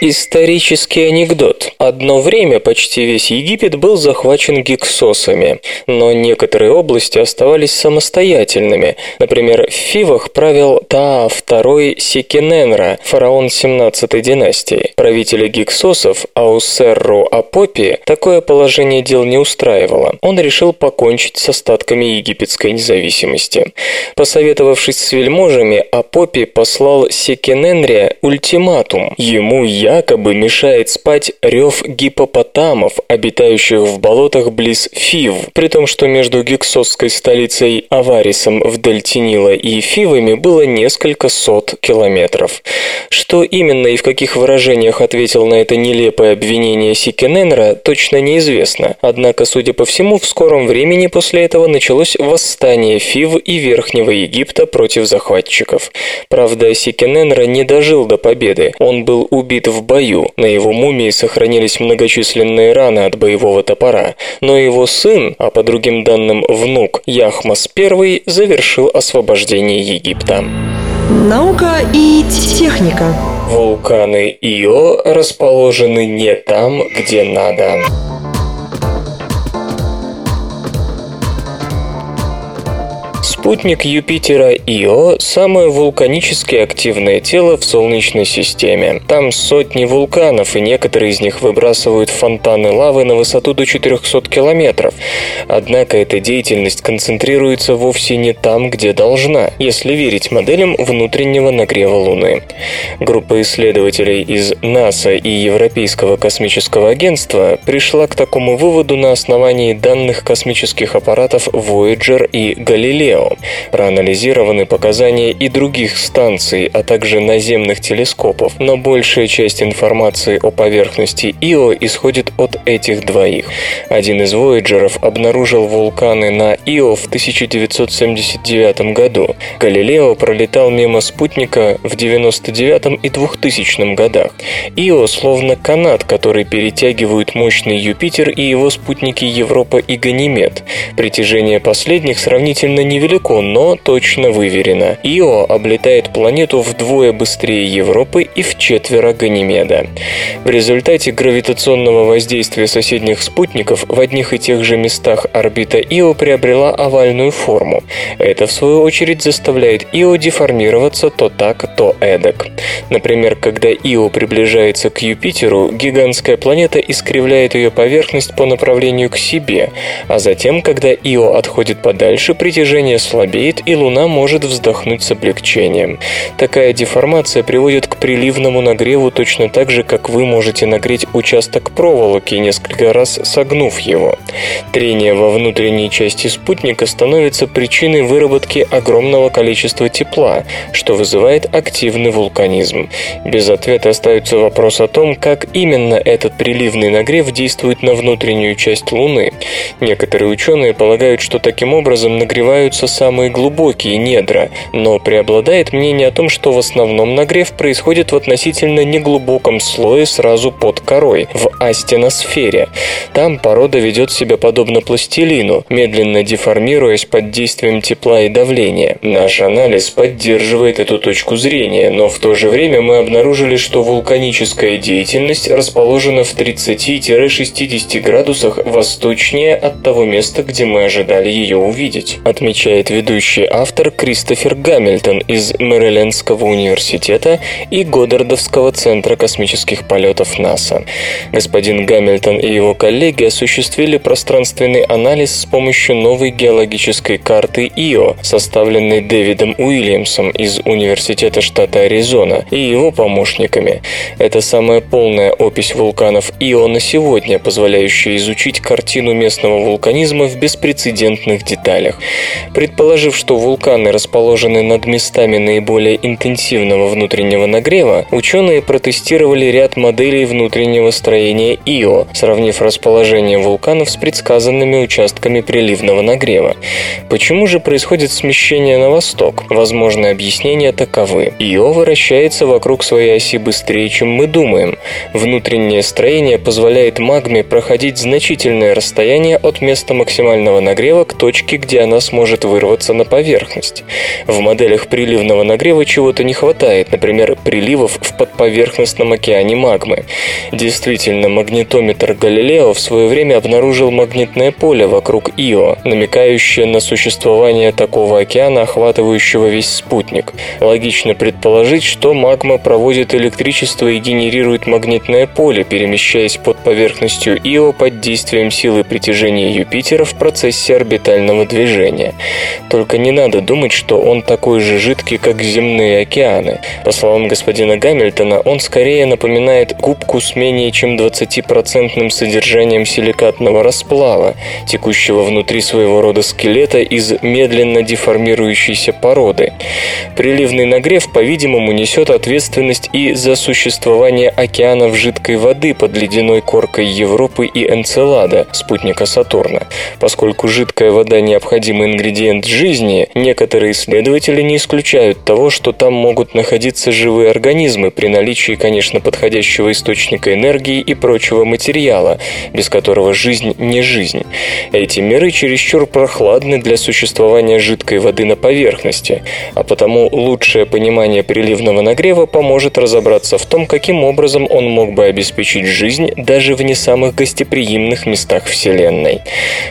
Исторический анекдот. Одно время почти весь Египет был захвачен гиксосами, но некоторые области оставались самостоятельными. Например, в Фивах правил Таа II Секененра, фараон 17 династии. Правителя гиксосов Аусерру Апопи такое положение дел не устраивало. Он решил покончить с остатками египетской независимости. Посоветовавшись с вельможами, Апопи послал Секененре ультиматум. Ему я якобы мешает спать рев гипопотамов, обитающих в болотах близ Фив, при том, что между гиксосской столицей Аварисом в дельте Нила и Фивами было несколько сот километров. Что именно и в каких выражениях ответил на это нелепое обвинение Сикененра, точно неизвестно. Однако, судя по всему, в скором времени после этого началось восстание Фив и Верхнего Египта против захватчиков. Правда, Сикененра не дожил до победы. Он был убит в в бою. На его мумии сохранились многочисленные раны от боевого топора. Но его сын, а по другим данным внук, Яхмас I, завершил освобождение Египта. Наука и техника. Вулканы Ио расположены не там, где надо. Спутник Юпитера Ио – самое вулканически активное тело в Солнечной системе. Там сотни вулканов, и некоторые из них выбрасывают фонтаны лавы на высоту до 400 километров. Однако эта деятельность концентрируется вовсе не там, где должна, если верить моделям внутреннего нагрева Луны. Группа исследователей из НАСА и Европейского космического агентства пришла к такому выводу на основании данных космических аппаратов Voyager и Galileo. Проанализированы показания и других станций, а также наземных телескопов, но большая часть информации о поверхности Ио исходит от этих двоих. Один из Voyager'ов обнаружил вулканы на Ио в 1979 году. Галилео пролетал мимо спутника в 99 и 2000 годах. Ио словно канат, который перетягивают мощный Юпитер и его спутники Европа и Ганимед. Притяжение последних сравнительно невелико, но точно выверено. Ио облетает планету вдвое быстрее Европы и в четверо Ганимеда. В результате гравитационного воздействия соседних спутников в одних и тех же местах орбита Ио приобрела овальную форму. Это, в свою очередь, заставляет Ио деформироваться то так, то эдак. Например, когда Ио приближается к Юпитеру, гигантская планета искривляет ее поверхность по направлению к себе, а затем, когда Ио отходит подальше, притяжение слабеет и Луна может вздохнуть с облегчением. Такая деформация приводит к приливному нагреву точно так же, как вы можете нагреть участок проволоки, несколько раз согнув его. Трение во внутренней части спутника становится причиной выработки огромного количества тепла, что вызывает активный вулканизм. Без ответа остается вопрос о том, как именно этот приливный нагрев действует на внутреннюю часть Луны. Некоторые ученые полагают, что таким образом нагреваются самые глубокие недра, но преобладает мнение о том, что в основном нагрев происходит в относительно неглубоком слое сразу под корой, в астеносфере. Там порода ведет себя подобно пластилину, медленно деформируясь под действием тепла и давления. Наш анализ поддерживает эту точку зрения, но в то же время мы обнаружили, что вулканическая деятельность расположена в 30-60 градусах восточнее от того места, где мы ожидали ее увидеть, отмечает ведущий автор Кристофер Гамильтон из Мэрилендского университета и Годдардовского центра космических полетов НАСА. Господин Гамильтон и его коллеги осуществили пространственный анализ с помощью новой геологической карты ИО, составленной Дэвидом Уильямсом из Университета штата Аризона и его помощниками. Это самая полная опись вулканов ИО на сегодня, позволяющая изучить картину местного вулканизма в беспрецедентных деталях. Предположив, что вулканы расположены над местами наиболее интенсивного внутреннего нагрева, ученые протестировали ряд моделей внутреннего строения ИО, сравнив расположение вулканов с предсказанными участками приливного нагрева. Почему же происходит смещение на восток? Возможные объяснения таковы. Ио вращается вокруг своей оси быстрее, чем мы думаем. Внутреннее строение позволяет магме проходить значительное расстояние от места максимального нагрева к точке, где она сможет вырваться на поверхность. В моделях приливного нагрева чего-то не хватает, например, приливов в подповерхностном океане магмы. Действительно, магнитометр Галилео в свое время обнаружил магнитное поле вокруг Ио, намекающее на существование такого океана, охватывающего весь спутник. Логично предположить, что магма проводит электричество и генерирует магнитное поле, перемещаясь под поверхностью Ио под действием силы притяжения Юпитера в процессе орбитального движения. Только не надо думать, что он такой же жидкий, как земные океаны. По словам господина Гамильтона, он скорее напоминает губку с менее чем 20% содержанием силикатного расплава, текущего внутри своего рода скелета из медленно деформирующейся породы. Приливный нагрев, по-видимому, несет ответственность и за существование океанов жидкой воды под ледяной коркой Европы и Энцелада, спутника Сатурна. Поскольку жидкая вода – необходимый ингредиент жизни, некоторые исследователи не исключают того, что там могут находиться живые организмы при наличии, конечно, подходящего источника энергии и прочего материала, без которого жизнь не жизнь. Эти миры чересчур прохладны для существования жидкой воды на поверхности, а потому лучшее понимание приливного нагрева поможет разобраться в том, каким образом он мог бы обеспечить жизнь даже в не самых гостеприимных местах Вселенной.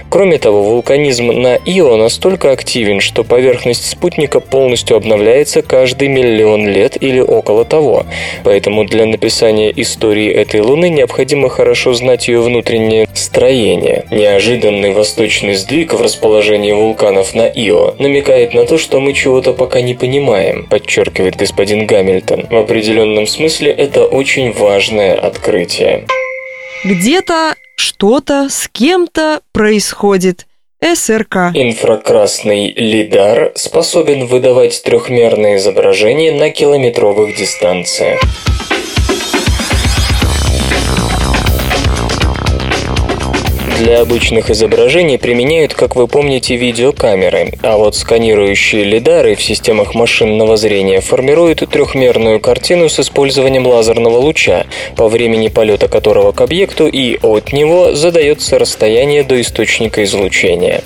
Кроме того, вулканизм на Ио настолько активен, что поверхность спутника полностью обновляется каждый миллион лет или около того. Поэтому для написания истории этой Луны необходимо хорошо знать ее внутреннее строение. Неожиданный восточный сдвиг в расположении вулканов на Ио намекает на то, что мы чего-то пока не понимаем, подчеркивает господин Гамильтон. В определенном смысле это очень важное открытие. Где-то что-то с кем-то происходит. СРК. Инфракрасный лидар способен выдавать трехмерные изображения на километровых дистанциях. Для обычных изображений применяют, как вы помните, видеокамеры, а вот сканирующие лидары в системах машинного зрения формируют трехмерную картину с использованием лазерного луча, по времени полета которого к объекту и от него задается расстояние до источника излучения.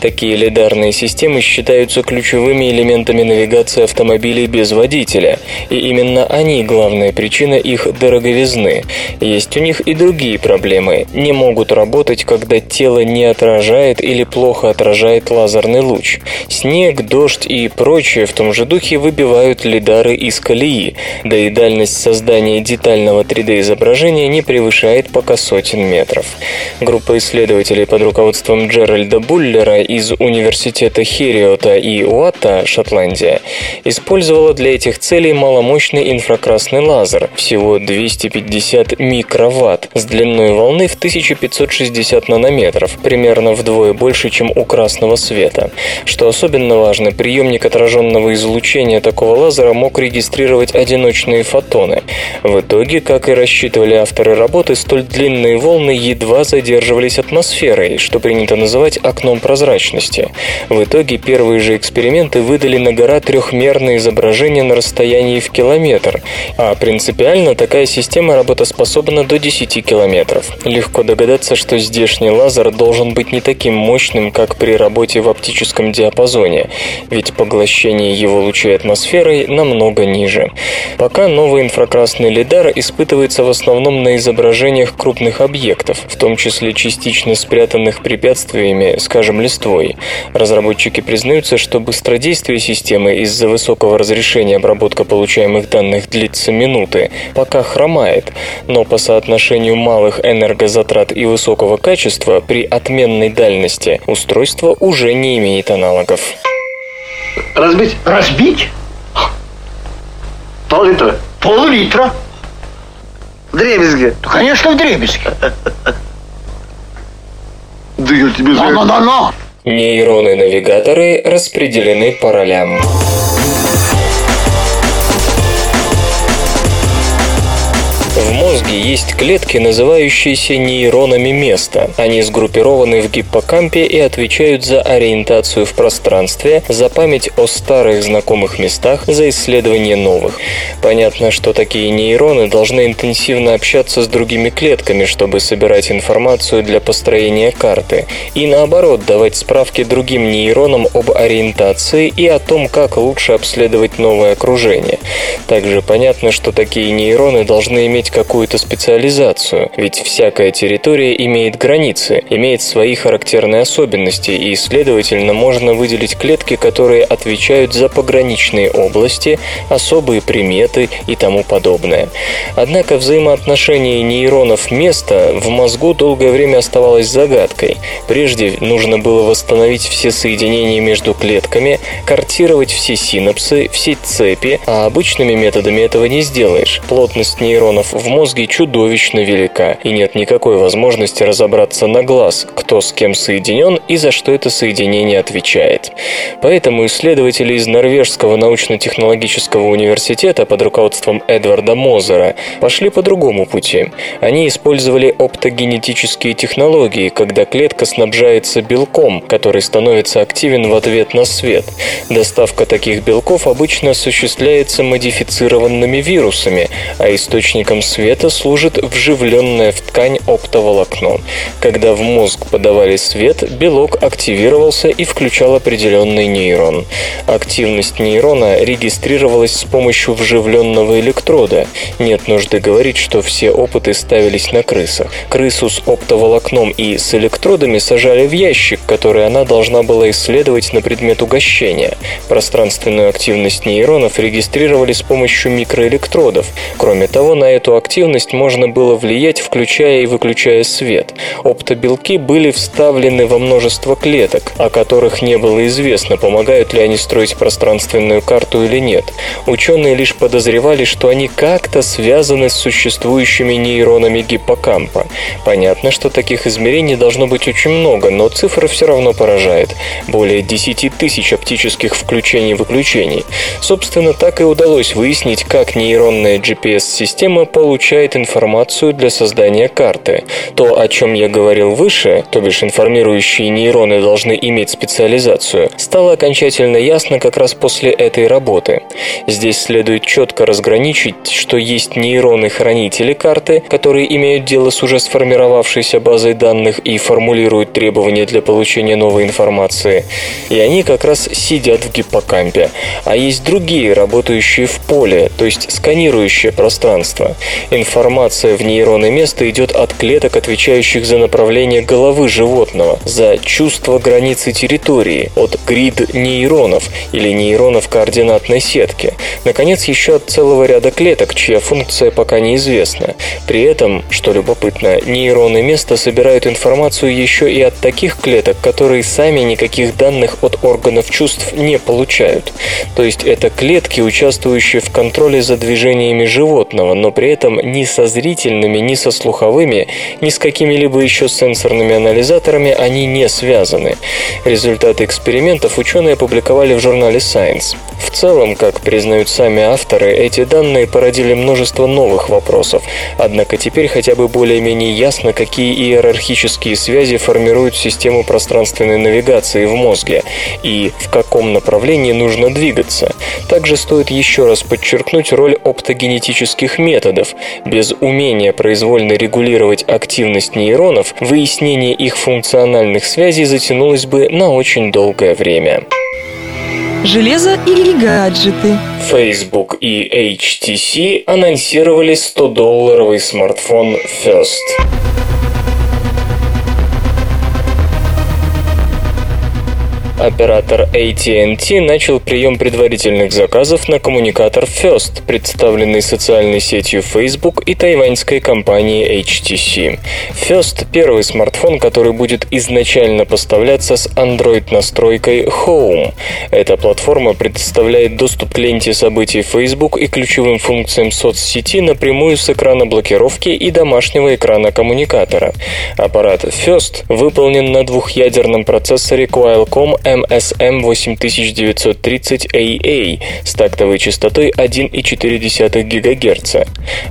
Такие лидарные системы считаются ключевыми элементами навигации автомобилей без водителя, и именно они главная причина их дороговизны. Есть у них и другие проблемы. Не могут работать когда тело не отражает или плохо отражает лазерный луч. Снег, дождь и прочее в том же духе выбивают лидары из колеи, да и дальность создания детального 3D-изображения не превышает пока сотен метров. Группа исследователей под руководством Джеральда Буллера из Университета Хериота и Уатта, Шотландия, использовала для этих целей маломощный инфракрасный лазер, всего 250 микроватт, с длиной волны в 1560 50 нанометров, примерно вдвое больше, чем у красного света. Что особенно важно, приемник отраженного излучения такого лазера мог регистрировать одиночные фотоны. В итоге, как и рассчитывали авторы работы, столь длинные волны едва задерживались атмосферой, что принято называть окном прозрачности. В итоге первые же эксперименты выдали на гора трехмерное изображение на расстоянии в километр, а принципиально такая система работоспособна до 10 километров. Легко догадаться, что здесь внешний лазер должен быть не таким мощным, как при работе в оптическом диапазоне, ведь поглощение его лучей атмосферой намного ниже. Пока новый инфракрасный лидар испытывается в основном на изображениях крупных объектов, в том числе частично спрятанных препятствиями, скажем, листвой. Разработчики признаются, что быстродействие системы из-за высокого разрешения обработка получаемых данных длится минуты, пока хромает, но по соотношению малых энергозатрат и высокого качества качества при отменной дальности устройство уже не имеет аналогов. Разбить? Разбить? Пол-литра. Пол-литра. В дребезге. Да, конечно, в дребезге. [LAUGHS] Да я тебе за... Но-но-но-но. Нейроны-навигаторы распределены по ролям. Мозге есть клетки, называющиеся нейронами места. Они сгруппированы в гиппокампе и отвечают за ориентацию в пространстве, за память о старых знакомых местах, за исследование новых. Понятно, что такие нейроны должны интенсивно общаться с другими клетками, чтобы собирать информацию для построения карты, и наоборот давать справки другим нейронам об ориентации и о том, как лучше обследовать новое окружение. Также понятно, что такие нейроны должны иметь какую-то специализацию, ведь всякая территория имеет границы, имеет свои характерные особенности, и, следовательно, можно выделить клетки, которые отвечают за пограничные области, особые приметы и тому подобное. Однако взаимоотношение нейронов места в мозгу долгое время оставалось загадкой. Прежде нужно было восстановить все соединения между клетками, картировать все синапсы, все цепи, а обычными методами этого не сделаешь. Плотность нейронов в мозге чудовищно велика, и нет никакой возможности разобраться на глаз, кто с кем соединен и за что это соединение отвечает. Поэтому исследователи из Норвежского научно-технологического университета под руководством Эдварда Мозера пошли по другому пути. Они использовали оптогенетические технологии, когда клетка снабжается белком, который становится активен в ответ на свет. Доставка таких белков обычно осуществляется модифицированными вирусами, а источником света служит вживленное в ткань оптоволокно. Когда в мозг подавали свет, белок активировался и включал определенный нейрон. Активность нейрона регистрировалась с помощью вживленного электрода. Нет нужды говорить, что все опыты ставились на крысах. Крысу с оптоволокном и с электродами сажали в ящик, который она должна была исследовать на предмет угощения. Пространственную активность нейронов регистрировали с помощью микроэлектродов. Кроме того, на эту активность можно было влиять, включая и выключая свет. Оптобелки были вставлены во множество клеток, о которых не было известно, помогают ли они строить пространственную карту или нет. Ученые лишь подозревали, что они как-то связаны с существующими нейронами гиппокампа. Понятно, что таких измерений должно быть очень много, но цифра все равно поражает. Более 10 тысяч оптических включений-выключений. Собственно, так и удалось выяснить, как нейронная GPS-система получает информацию для создания карты. То, о чем я говорил выше, то бишь информирующие нейроны должны иметь специализацию, стало окончательно ясно как раз после этой работы. Здесь следует четко разграничить, что есть нейроны-хранители карты, которые имеют дело с уже сформировавшейся базой данных и формулируют требования для получения новой информации. И они как раз сидят в гиппокампе. А есть другие, работающие в поле, то есть сканирующее пространство. Информация в нейронное место идет от клеток, отвечающих за направление головы животного, за чувство границы территории, от грид нейронов или нейронов координатной сетки. Наконец, еще от целого ряда клеток, чья функция пока неизвестна. При этом, что любопытно, нейроны места собирают информацию еще и от таких клеток, которые сами никаких данных от органов чувств не получают. То есть это клетки, участвующие в контроле за движениями животного, но при этом ни со зрительными, ни со слуховыми, ни с какими-либо еще сенсорными анализаторами они не связаны. Результаты экспериментов ученые опубликовали в журнале Science. В целом, как признают сами авторы, эти данные породили множество новых вопросов. Однако теперь хотя бы более-менее ясно, какие иерархические связи формируют систему пространственной навигации в мозге и в каком направлении нужно двигаться. Также стоит еще раз подчеркнуть роль оптогенетических методов. Без умения произвольно регулировать активность нейронов, выяснение их функциональных связей затянулось бы на очень долгое время. Железо или гаджеты? Facebook и HTC анонсировали 100-долларовый смартфон First. Оператор AT&T начал прием предварительных заказов на коммуникатор First, представленный социальной сетью Facebook и тайваньской компанией HTC. First – первый смартфон, который будет изначально поставляться с Android-настройкой Home. Эта платформа предоставляет доступ к ленте событий Facebook и ключевым функциям соцсети напрямую с экрана блокировки и домашнего экрана коммуникатора. Аппарат First выполнен на двухъядерном процессоре Qualcomm MSM 8930AA с тактовой частотой 1,4 ГГц.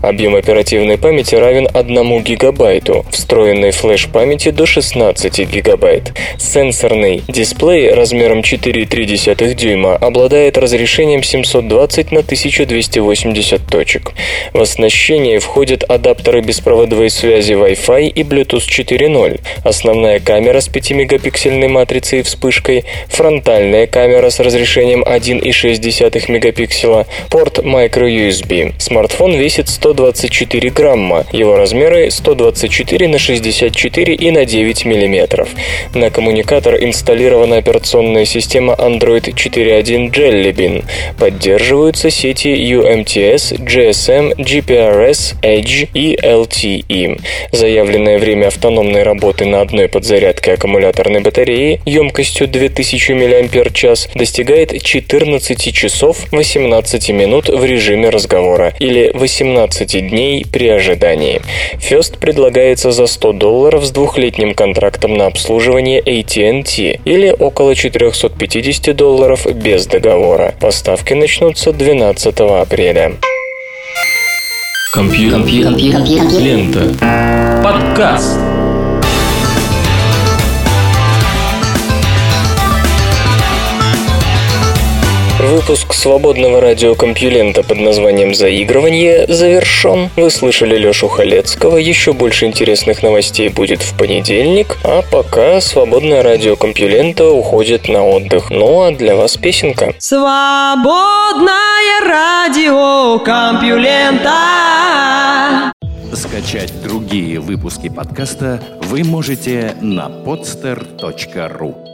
Объем оперативной памяти равен 1 ГБ, встроенной флеш-памяти до 16 ГБ. Сенсорный дисплей размером 4,3 дюйма обладает разрешением 720 на 1280 точек. В оснащение входят адаптеры беспроводной связи Wi-Fi и Bluetooth 4.0, основная камера с 5-мегапиксельной матрицей и вспышкой, фронтальная камера с разрешением 1,6 мегапикселя, порт microUSB. Смартфон весит 124 грамма, его размеры 124 на 64 и на 9 миллиметров. На коммуникатор инсталлирована операционная система Android 4.1 Jelly Bean. Поддерживаются сети UMTS, GSM, GPRS, Edge и LTE. Заявленное время автономной работы на одной подзарядке аккумуляторной батареи емкостью 2000 мАч достигает 14 часов 18 минут в режиме разговора или 18 дней при ожидании. First предлагается за 100 долларов с двухлетним контрактом на обслуживание AT&T или около 450 долларов без договора. Поставки начнутся 12 апреля. Компьютер. Лента. Подкаст. Выпуск свободного радиокомпьюлента под названием «Заигрывание» завершен. Вы слышали Лешу Халецкого. Еще больше интересных новостей будет в понедельник. А пока свободное радиокомпьюлента уходит на отдых. Ну а для вас песенка. Свободное радио Компьюлента. Скачать другие выпуски подкаста вы можете на podster.ru